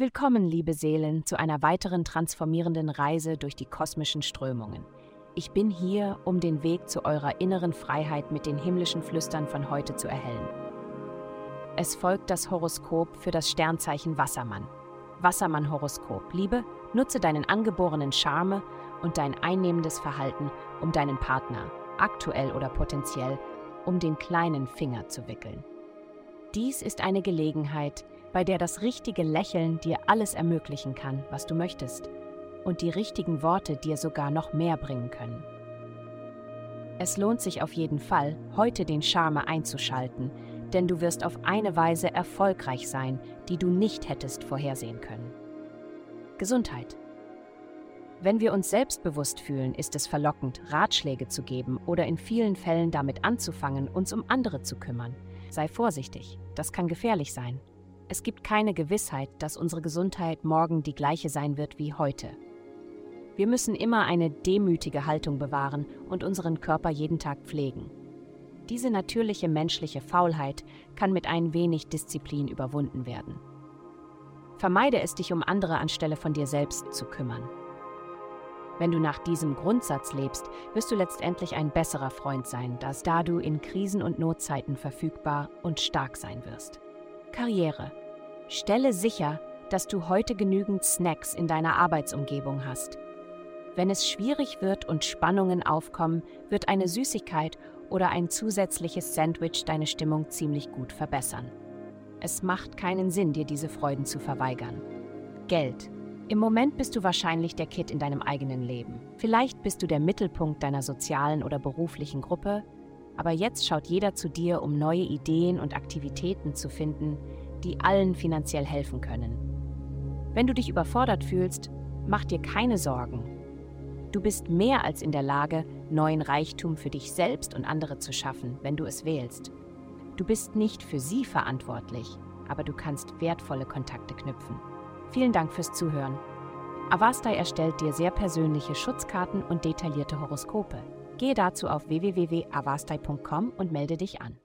Willkommen, liebe Seelen, zu einer weiteren transformierenden Reise durch die kosmischen Strömungen. Ich bin hier, um den Weg zu eurer inneren Freiheit mit den himmlischen Flüstern von heute zu erhellen. Es folgt das Horoskop für das Sternzeichen Wassermann. Wassermann-Horoskop. Liebe, nutze deinen angeborenen Charme und dein einnehmendes Verhalten, um deinen Partner, aktuell oder potenziell, um den kleinen Finger zu wickeln. Dies ist eine Gelegenheit, bei der das richtige Lächeln dir alles ermöglichen kann, was du möchtest, und die richtigen Worte dir sogar noch mehr bringen können. Es lohnt sich auf jeden Fall, heute den Charme einzuschalten, denn du wirst auf eine Weise erfolgreich sein, die du nicht hättest vorhersehen können. Gesundheit. Wenn wir uns selbstbewusst fühlen, ist es verlockend, Ratschläge zu geben oder in vielen Fällen damit anzufangen, uns um andere zu kümmern. Sei vorsichtig, das kann gefährlich sein. Es gibt keine Gewissheit, dass unsere Gesundheit morgen die gleiche sein wird wie heute. Wir müssen immer eine demütige Haltung bewahren und unseren Körper jeden Tag pflegen. Diese natürliche menschliche Faulheit kann mit ein wenig Disziplin überwunden werden. Vermeide es, dich um andere anstelle von dir selbst zu kümmern. Wenn du nach diesem Grundsatz lebst, wirst du letztendlich ein besserer Freund sein, dass da du in Krisen und Notzeiten verfügbar und stark sein wirst. Karriere. Stelle sicher, dass du heute genügend Snacks in deiner Arbeitsumgebung hast. Wenn es schwierig wird und Spannungen aufkommen, wird eine Süßigkeit oder ein zusätzliches Sandwich deine Stimmung ziemlich gut verbessern. Es macht keinen Sinn, dir diese Freuden zu verweigern. Geld. Im Moment bist du wahrscheinlich der Kid in deinem eigenen Leben. Vielleicht bist du der Mittelpunkt deiner sozialen oder beruflichen Gruppe, aber jetzt schaut jeder zu dir, um neue Ideen und Aktivitäten zu finden, die allen finanziell helfen können. Wenn du dich überfordert fühlst, mach dir keine Sorgen. Du bist mehr als in der Lage, neuen Reichtum für dich selbst und andere zu schaffen, wenn du es wählst. Du bist nicht für sie verantwortlich, aber du kannst wertvolle Kontakte knüpfen. Vielen Dank fürs Zuhören. Avastai erstellt dir sehr persönliche Schutzkarten und detaillierte Horoskope. Gehe dazu auf www.avastai.com und melde dich an.